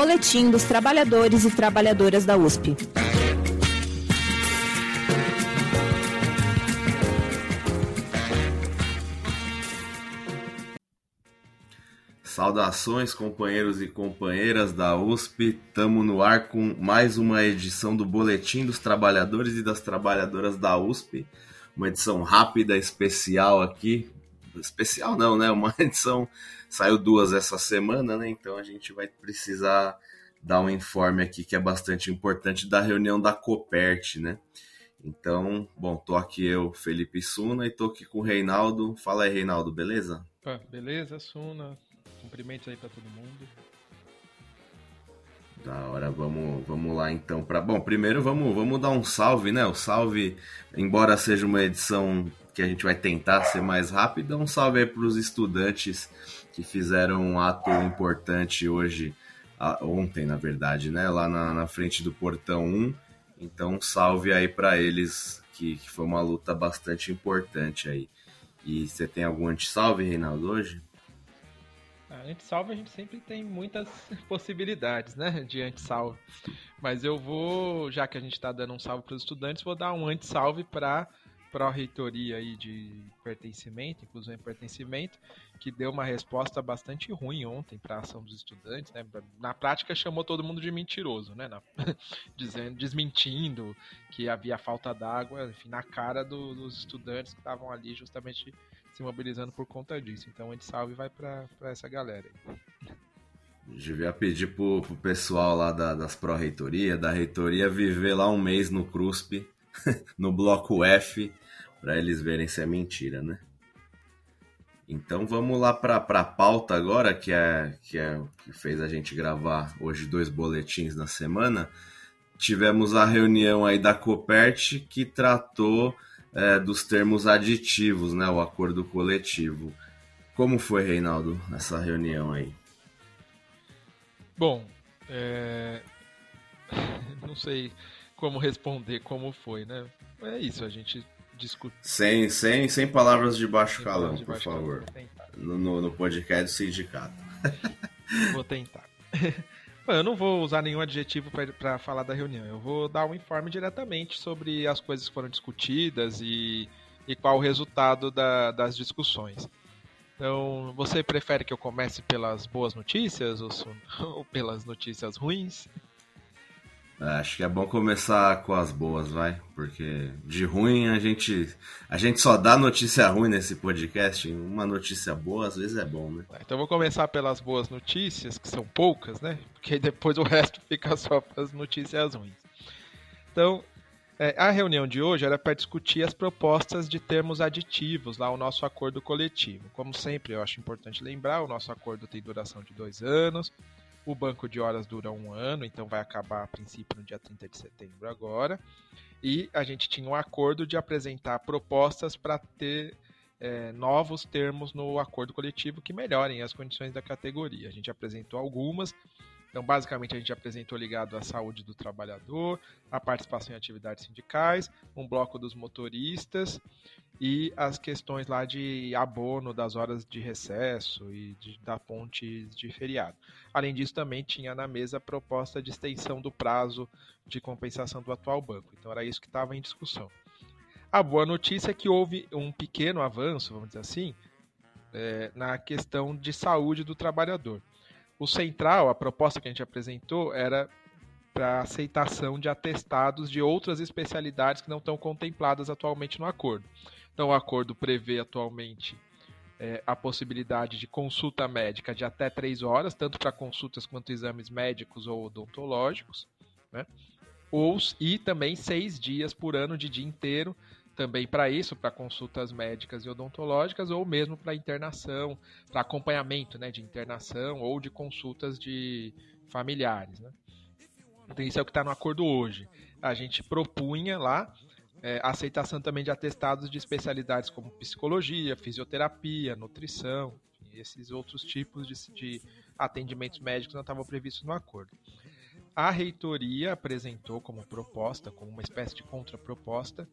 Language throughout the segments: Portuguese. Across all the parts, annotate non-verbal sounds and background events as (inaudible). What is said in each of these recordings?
Boletim dos Trabalhadores e Trabalhadoras da USP. Saudações, companheiros e companheiras da USP. Estamos no ar com mais uma edição do Boletim dos Trabalhadores e das Trabalhadoras da USP. Uma edição rápida, especial aqui. Especial não, né? Uma (laughs) edição. Saiu duas essa semana, né? Então a gente vai precisar dar um informe aqui que é bastante importante da reunião da Copert, né? Então, bom, tô aqui eu, Felipe Suna, e tô aqui com o Reinaldo. Fala aí, Reinaldo, beleza? beleza, Suna. Cumprimentos aí para todo mundo. Da hora, vamos, vamos lá então para Bom, primeiro vamos, vamos dar um salve, né? O salve, embora seja uma edição que a gente vai tentar ser mais rápida, um salve aí para os estudantes que fizeram um ato importante hoje, ontem na verdade, né? Lá na, na frente do portão 1. Então, um salve aí para eles, que, que foi uma luta bastante importante aí. E você tem algum anti-salve, Reinaldo, hoje? A anti-salve a gente sempre tem muitas (laughs) possibilidades, né, de anti-salve. Mas eu vou, já que a gente está dando um salve para os estudantes, vou dar um anti-salve para a reitoria aí de pertencimento, inclusão e pertencimento, que deu uma resposta bastante ruim ontem para a ação dos estudantes, né? Na prática chamou todo mundo de mentiroso, né? Na, (laughs) dizendo, desmentindo que havia falta d'água, enfim, na cara do, dos estudantes que estavam ali justamente se mobilizando por conta disso. Então, de salve vai para essa galera aí. Devia pedir pro, pro pessoal lá da, das pró-reitoria, da reitoria, viver lá um mês no CRUSP, (laughs) no bloco F, para eles verem se é mentira, né? Então vamos lá para a pauta agora, que é, que é que fez a gente gravar hoje dois boletins na semana. Tivemos a reunião aí da Copert que tratou é, dos termos aditivos, né, o acordo coletivo. Como foi, Reinaldo, essa reunião aí? Bom, é... (laughs) não sei como responder como foi, né? É isso, a gente discute. Sem, sem, sem palavras de baixo calão, por favor. No, no, no podcast do sindicato. (laughs) Vou tentar. (laughs) Bom, eu não vou usar nenhum adjetivo para falar da reunião. Eu vou dar um informe diretamente sobre as coisas que foram discutidas e, e qual o resultado da, das discussões. Então, você prefere que eu comece pelas boas notícias ou, (laughs) ou pelas notícias ruins? É, acho que é bom começar com as boas, vai, porque de ruim a gente a gente só dá notícia ruim nesse podcast. Uma notícia boa às vezes é bom, né? Então vou começar pelas boas notícias, que são poucas, né? Porque depois o resto (laughs) fica só as notícias ruins. Então, é, a reunião de hoje era para discutir as propostas de termos aditivos lá o nosso acordo coletivo. Como sempre, eu acho importante lembrar, o nosso acordo tem duração de dois anos. O banco de horas dura um ano, então vai acabar a princípio no dia 30 de setembro agora. E a gente tinha um acordo de apresentar propostas para ter é, novos termos no acordo coletivo que melhorem as condições da categoria. A gente apresentou algumas, então, basicamente, a gente apresentou ligado à saúde do trabalhador, a participação em atividades sindicais, um bloco dos motoristas e as questões lá de abono das horas de recesso e de, da ponte de feriado. Além disso, também tinha na mesa a proposta de extensão do prazo de compensação do atual banco. Então, era isso que estava em discussão. A boa notícia é que houve um pequeno avanço, vamos dizer assim, é, na questão de saúde do trabalhador. O central, a proposta que a gente apresentou, era para aceitação de atestados de outras especialidades que não estão contempladas atualmente no acordo. Então, o acordo prevê atualmente é, a possibilidade de consulta médica de até três horas, tanto para consultas quanto exames médicos ou odontológicos, né? Ou, e também seis dias por ano de dia inteiro também para isso, para consultas médicas e odontológicas, ou mesmo para internação, para acompanhamento né, de internação ou de consultas de familiares. Né? Então, isso é o que está no acordo hoje. A gente propunha lá é, aceitação também de atestados de especialidades como psicologia, fisioterapia, nutrição, esses outros tipos de, de atendimentos médicos não estavam previstos no acordo. A reitoria apresentou como proposta, como uma espécie de contraproposta,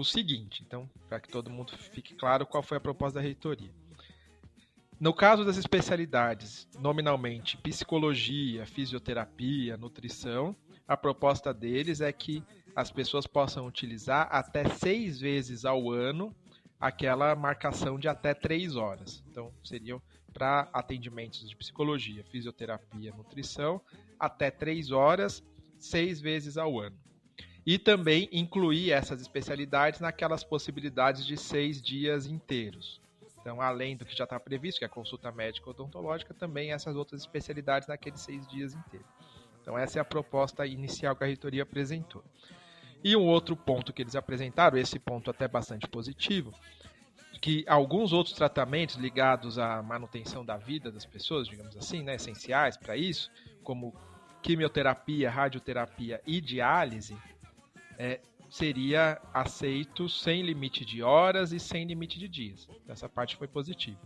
o seguinte, então, para que todo mundo fique claro qual foi a proposta da reitoria. No caso das especialidades, nominalmente psicologia, fisioterapia, nutrição, a proposta deles é que as pessoas possam utilizar até seis vezes ao ano aquela marcação de até três horas. Então, seriam para atendimentos de psicologia, fisioterapia, nutrição, até três horas, seis vezes ao ano. E também incluir essas especialidades naquelas possibilidades de seis dias inteiros. Então, além do que já está previsto, que é a consulta médica odontológica, também essas outras especialidades naqueles seis dias inteiros. Então, essa é a proposta inicial que a reitoria apresentou. E um outro ponto que eles apresentaram, esse ponto até bastante positivo, que alguns outros tratamentos ligados à manutenção da vida das pessoas, digamos assim, né, essenciais para isso, como quimioterapia, radioterapia e diálise, é, seria aceito sem limite de horas e sem limite de dias. Essa parte foi positiva.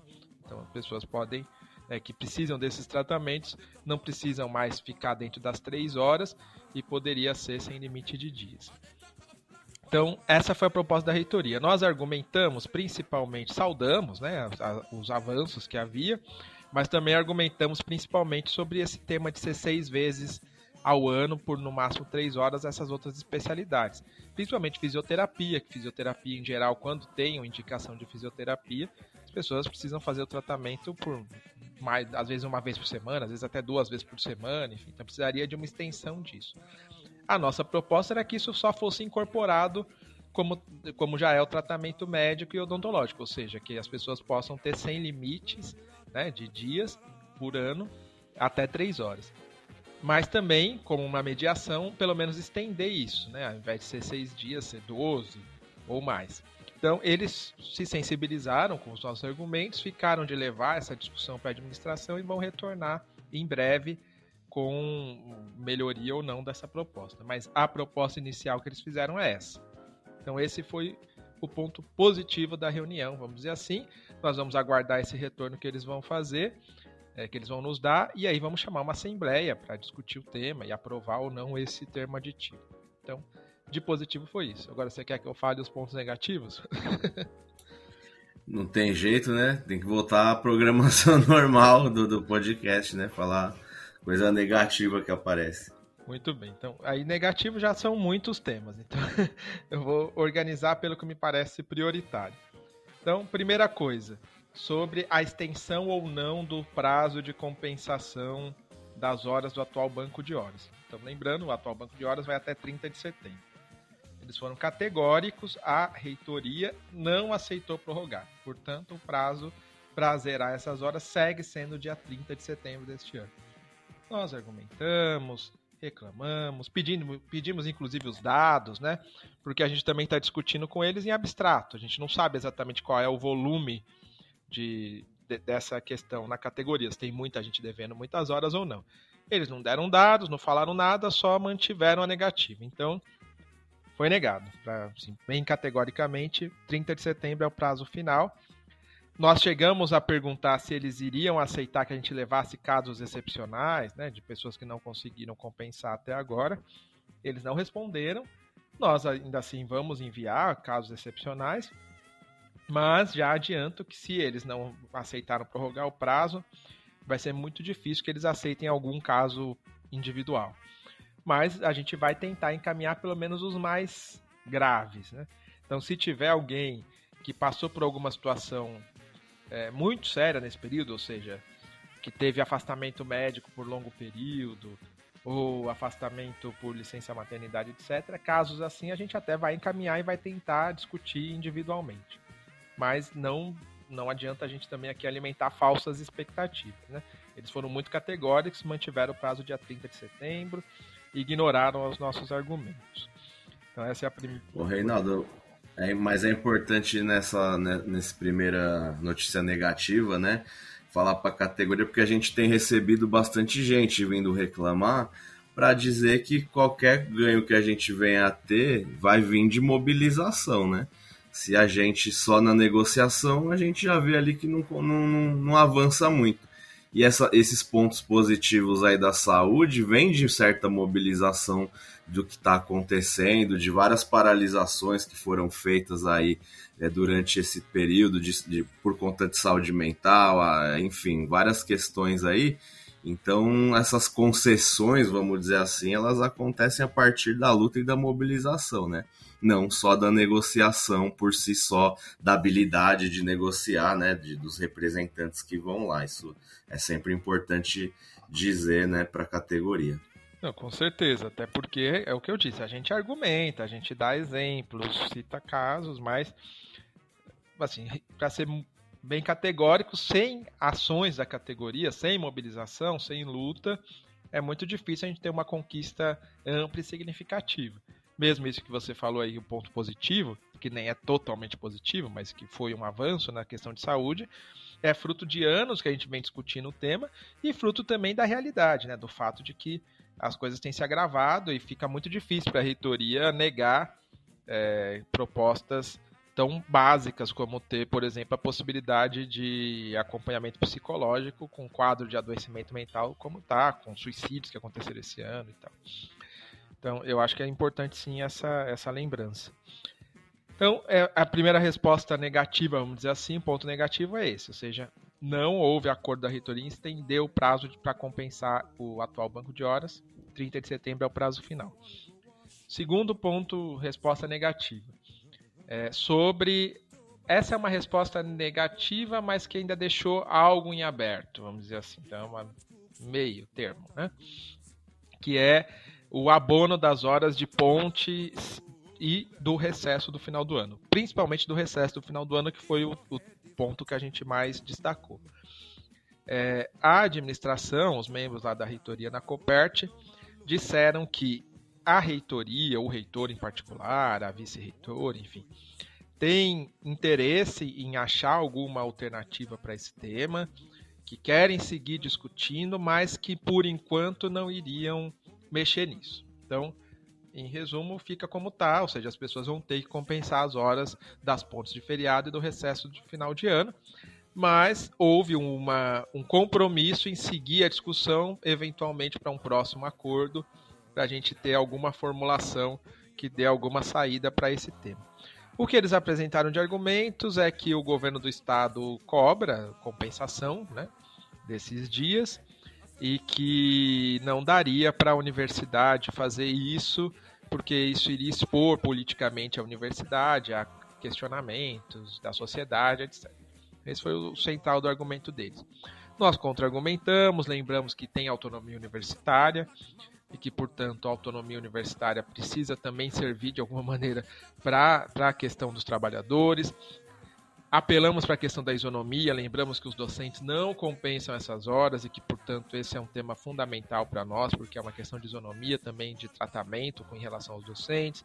Então, as pessoas podem, é, que precisam desses tratamentos, não precisam mais ficar dentro das três horas e poderia ser sem limite de dias. Então, essa foi a proposta da reitoria. Nós argumentamos, principalmente, saudamos né, os avanços que havia, mas também argumentamos principalmente sobre esse tema de ser seis vezes ao ano por no máximo três horas essas outras especialidades. Principalmente fisioterapia, que fisioterapia em geral, quando tem uma indicação de fisioterapia, as pessoas precisam fazer o tratamento por mais, às vezes uma vez por semana, às vezes até duas vezes por semana, enfim, então precisaria de uma extensão disso. A nossa proposta era que isso só fosse incorporado como, como já é o tratamento médico e odontológico, ou seja, que as pessoas possam ter sem limites né, de dias por ano até três horas mas também, como uma mediação, pelo menos estender isso, né? Ao invés de ser seis dias, ser 12 ou mais. Então, eles se sensibilizaram com os nossos argumentos, ficaram de levar essa discussão para a administração e vão retornar em breve com melhoria ou não dessa proposta. Mas a proposta inicial que eles fizeram é essa. Então, esse foi o ponto positivo da reunião, vamos dizer assim. Nós vamos aguardar esse retorno que eles vão fazer é, que eles vão nos dar, e aí vamos chamar uma assembleia para discutir o tema e aprovar ou não esse termo aditivo. Então, de positivo foi isso. Agora você quer que eu fale os pontos negativos? (laughs) não tem jeito, né? Tem que voltar à programação (laughs) normal do, do podcast, né? Falar coisa negativa que aparece. Muito bem. Então, aí negativo já são muitos temas. Então, (laughs) eu vou organizar pelo que me parece prioritário. Então, primeira coisa, sobre a extensão ou não do prazo de compensação das horas do atual banco de horas. Então, lembrando, o atual banco de horas vai até 30 de setembro. Eles foram categóricos, a reitoria não aceitou prorrogar. Portanto, o prazo para zerar essas horas segue sendo dia 30 de setembro deste ano. Nós argumentamos, reclamamos, pedimos, pedimos inclusive os dados, né? Porque a gente também está discutindo com eles em abstrato. A gente não sabe exatamente qual é o volume de, de, dessa questão na categoria, se tem muita gente devendo muitas horas ou não. Eles não deram dados, não falaram nada, só mantiveram a negativa. Então, foi negado. Pra, assim, bem categoricamente, 30 de setembro é o prazo final. Nós chegamos a perguntar se eles iriam aceitar que a gente levasse casos excepcionais, né, de pessoas que não conseguiram compensar até agora. Eles não responderam. Nós ainda assim vamos enviar casos excepcionais. Mas já adianto que se eles não aceitaram prorrogar o prazo, vai ser muito difícil que eles aceitem algum caso individual. Mas a gente vai tentar encaminhar pelo menos os mais graves. Né? Então, se tiver alguém que passou por alguma situação é, muito séria nesse período, ou seja, que teve afastamento médico por longo período, ou afastamento por licença maternidade, etc., casos assim a gente até vai encaminhar e vai tentar discutir individualmente mas não não adianta a gente também aqui alimentar falsas expectativas, né? Eles foram muito categóricos, mantiveram o prazo dia 30 de setembro ignoraram os nossos argumentos. Então essa é a primeira. O Reinaldo, é, mas é importante nessa né, nessa primeira notícia negativa, né? Falar para a categoria porque a gente tem recebido bastante gente vindo reclamar para dizer que qualquer ganho que a gente venha a ter vai vir de mobilização, né? Se a gente só na negociação, a gente já vê ali que não, não, não avança muito. E essa, esses pontos positivos aí da saúde vêm de certa mobilização do que está acontecendo, de várias paralisações que foram feitas aí é, durante esse período de, de, por conta de saúde mental, a, enfim, várias questões aí. Então, essas concessões, vamos dizer assim, elas acontecem a partir da luta e da mobilização, né? Não só da negociação por si só, da habilidade de negociar, né? De, dos representantes que vão lá. Isso é sempre importante dizer, né, para a categoria. Não, com certeza, até porque é o que eu disse, a gente argumenta, a gente dá exemplos, cita casos, mas assim, para ser bem categórico, sem ações da categoria, sem mobilização, sem luta, é muito difícil a gente ter uma conquista ampla e significativa. Mesmo isso que você falou aí, o ponto positivo, que nem é totalmente positivo, mas que foi um avanço na questão de saúde, é fruto de anos que a gente vem discutindo o tema e fruto também da realidade, né, do fato de que as coisas têm se agravado e fica muito difícil para a reitoria negar é, propostas tão básicas como ter, por exemplo, a possibilidade de acompanhamento psicológico com quadro de adoecimento mental como tá, com suicídios que aconteceram esse ano e tal. Então, eu acho que é importante sim essa, essa lembrança. Então, é, a primeira resposta negativa, vamos dizer assim, ponto negativo é esse, ou seja, não houve acordo da reitoria em estender o prazo para compensar o atual banco de horas. 30 de setembro é o prazo final. Segundo ponto, resposta negativa. É, sobre. Essa é uma resposta negativa, mas que ainda deixou algo em aberto, vamos dizer assim. Então, é meio termo, né? Que é o abono das horas de ponte e do recesso do final do ano. Principalmente do recesso do final do ano, que foi o, o ponto que a gente mais destacou. É, a administração, os membros lá da reitoria na Copert, disseram que a reitoria, o reitor em particular, a vice-reitor, enfim, tem interesse em achar alguma alternativa para esse tema, que querem seguir discutindo, mas que por enquanto não iriam mexer nisso. Então, em resumo, fica como está, ou seja, as pessoas vão ter que compensar as horas das pontes de feriado e do recesso de final de ano. Mas houve uma, um compromisso em seguir a discussão, eventualmente para um próximo acordo, para a gente ter alguma formulação que dê alguma saída para esse tema. O que eles apresentaram de argumentos é que o governo do estado cobra compensação né, desses dias e que não daria para a universidade fazer isso, porque isso iria expor politicamente a universidade a questionamentos da sociedade, etc. Esse foi o central do argumento deles. Nós contra-argumentamos, lembramos que tem autonomia universitária e que, portanto, a autonomia universitária precisa também servir de alguma maneira para a questão dos trabalhadores. Apelamos para a questão da isonomia, lembramos que os docentes não compensam essas horas e que, portanto, esse é um tema fundamental para nós, porque é uma questão de isonomia também, de tratamento com relação aos docentes.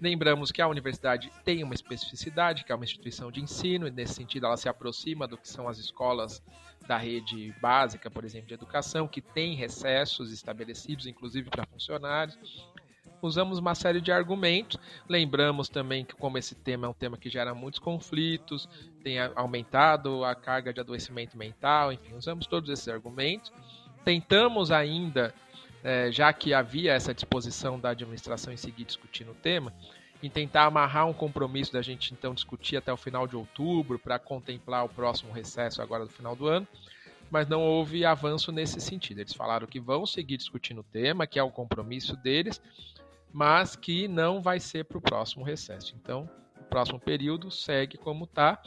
Lembramos que a universidade tem uma especificidade, que é uma instituição de ensino, e nesse sentido ela se aproxima do que são as escolas da rede básica, por exemplo, de educação, que tem recessos estabelecidos, inclusive para funcionários usamos uma série de argumentos. Lembramos também que, como esse tema é um tema que gera muitos conflitos, tem aumentado a carga de adoecimento mental, enfim, usamos todos esses argumentos. Tentamos ainda, é, já que havia essa disposição da administração em seguir discutindo o tema, em tentar amarrar um compromisso da gente então discutir até o final de outubro para contemplar o próximo recesso agora do final do ano mas não houve avanço nesse sentido. Eles falaram que vão seguir discutindo o tema, que é o compromisso deles, mas que não vai ser para o próximo recesso. Então, o próximo período segue como está,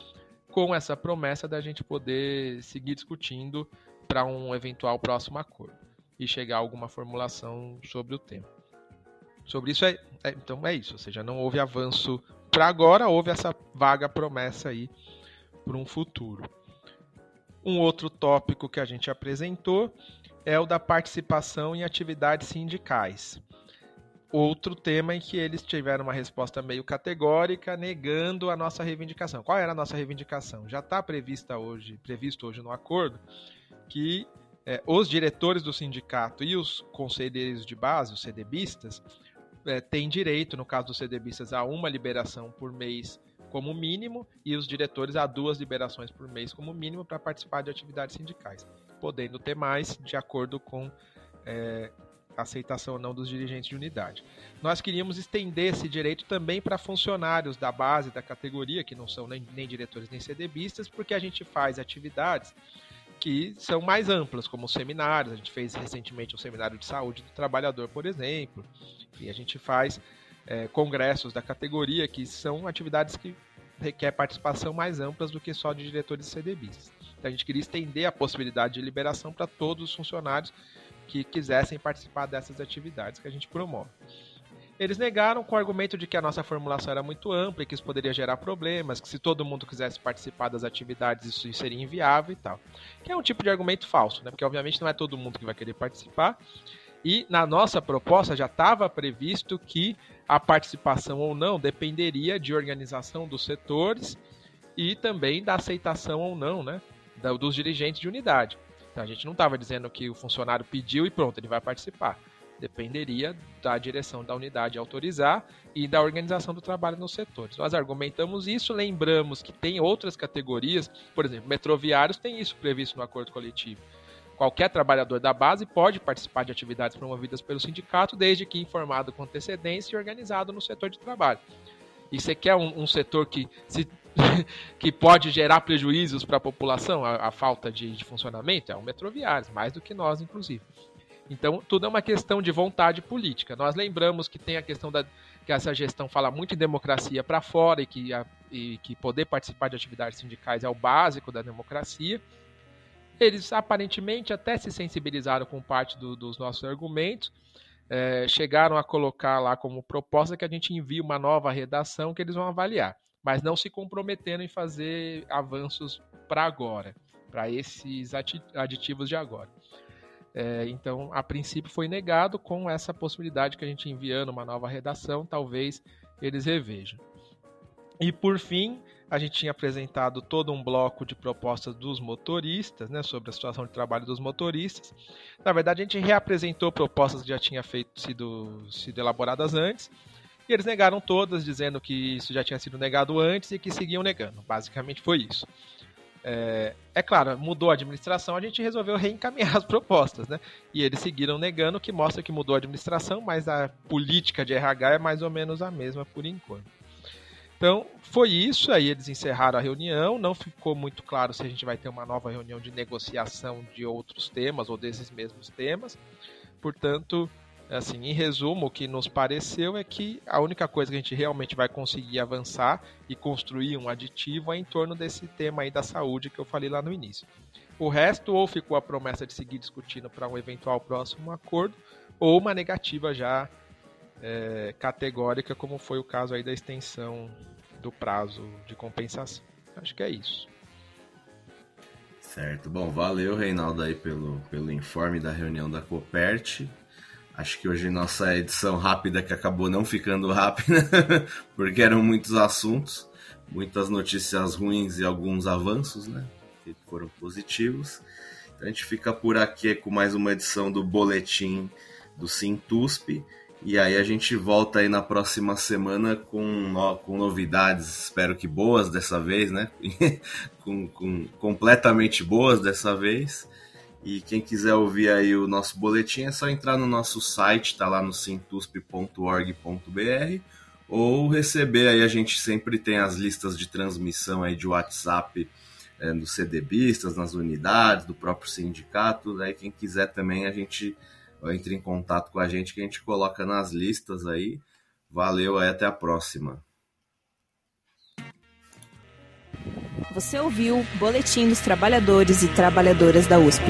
com essa promessa da gente poder seguir discutindo para um eventual próximo acordo e chegar a alguma formulação sobre o tema. Sobre isso é, é então é isso, ou seja, não houve avanço para agora, houve essa vaga promessa aí para um futuro. Um outro tópico que a gente apresentou é o da participação em atividades sindicais outro tema em que eles tiveram uma resposta meio categórica, negando a nossa reivindicação. Qual era a nossa reivindicação? Já está prevista hoje, previsto hoje no acordo que é, os diretores do sindicato e os conselheiros de base, os CDBistas, é, têm direito, no caso dos CDBistas, a uma liberação por mês como mínimo e os diretores a duas liberações por mês como mínimo para participar de atividades sindicais. podendo ter mais, de acordo com é, aceitação ou não dos dirigentes de unidade. Nós queríamos estender esse direito também para funcionários da base da categoria, que não são nem, nem diretores nem CDBistas, porque a gente faz atividades que são mais amplas, como seminários. A gente fez recentemente um seminário de saúde do trabalhador, por exemplo, e a gente faz é, congressos da categoria, que são atividades que requer participação mais amplas do que só de diretores e CDBistas. Então a gente queria estender a possibilidade de liberação para todos os funcionários que quisessem participar dessas atividades que a gente promove. Eles negaram com o argumento de que a nossa formulação era muito ampla e que isso poderia gerar problemas, que se todo mundo quisesse participar das atividades isso seria inviável e tal. Que é um tipo de argumento falso, né? Porque obviamente não é todo mundo que vai querer participar. E na nossa proposta já estava previsto que a participação ou não dependeria de organização dos setores e também da aceitação ou não, né, dos dirigentes de unidade. Então a gente não estava dizendo que o funcionário pediu e pronto, ele vai participar dependeria da direção da unidade autorizar e da organização do trabalho nos setores. Nós argumentamos isso, lembramos que tem outras categorias, por exemplo, metroviários tem isso previsto no acordo coletivo. Qualquer trabalhador da base pode participar de atividades promovidas pelo sindicato, desde que informado com antecedência e organizado no setor de trabalho. E você quer um, um setor que, se, (laughs) que pode gerar prejuízos para a população, a, falta de, de, funcionamento? É o metroviário, mais do que nós, inclusive. Então, tudo é uma questão de vontade política. Nós lembramos que tem a questão da que essa gestão fala muito em democracia para fora e que, a, e que poder participar de atividades sindicais é o básico da democracia. Eles aparentemente até se sensibilizaram com parte do, dos nossos argumentos, é, chegaram a colocar lá como proposta que a gente envie uma nova redação que eles vão avaliar, mas não se comprometeram em fazer avanços para agora, para esses aditivos de agora. É, então, a princípio foi negado com essa possibilidade que a gente enviando uma nova redação, talvez eles revejam. E por fim, a gente tinha apresentado todo um bloco de propostas dos motoristas, né, sobre a situação de trabalho dos motoristas. Na verdade, a gente reapresentou propostas que já tinham feito, sido, sido elaboradas antes, e eles negaram todas, dizendo que isso já tinha sido negado antes e que seguiam negando. Basicamente foi isso. É, é, claro, mudou a administração, a gente resolveu reencaminhar (laughs) as propostas, né? E eles seguiram negando, que mostra que mudou a administração, mas a política de RH é mais ou menos a mesma por enquanto. Então, foi isso, aí eles encerraram a reunião, não ficou muito claro se a gente vai ter uma nova reunião de negociação de outros temas ou desses mesmos temas. Portanto, assim, em resumo, o que nos pareceu é que a única coisa que a gente realmente vai conseguir avançar e construir um aditivo é em torno desse tema aí da saúde que eu falei lá no início. O resto ou ficou a promessa de seguir discutindo para um eventual próximo acordo, ou uma negativa já é, categórica, como foi o caso aí da extensão do prazo de compensação. Acho que é isso. Certo. Bom, valeu, Reinaldo, aí pelo, pelo informe da reunião da Copert. Acho que hoje nossa edição rápida que acabou não ficando (laughs) rápida, porque eram muitos assuntos, muitas notícias ruins e alguns avanços, né? Que foram positivos. Então a gente fica por aqui com mais uma edição do boletim do Sintusp. E aí a gente volta aí na próxima semana com, no, com novidades, espero que boas dessa vez, né? (laughs) com, com completamente boas dessa vez. E quem quiser ouvir aí o nosso boletim é só entrar no nosso site, tá lá no sintusp.org.br ou receber aí a gente sempre tem as listas de transmissão aí de WhatsApp é, dos CDBistas, nas unidades, do próprio sindicato, aí quem quiser também a gente entre em contato com a gente que a gente coloca nas listas aí. Valeu, aí até a próxima. Você ouviu Boletim dos Trabalhadores e Trabalhadoras da USP.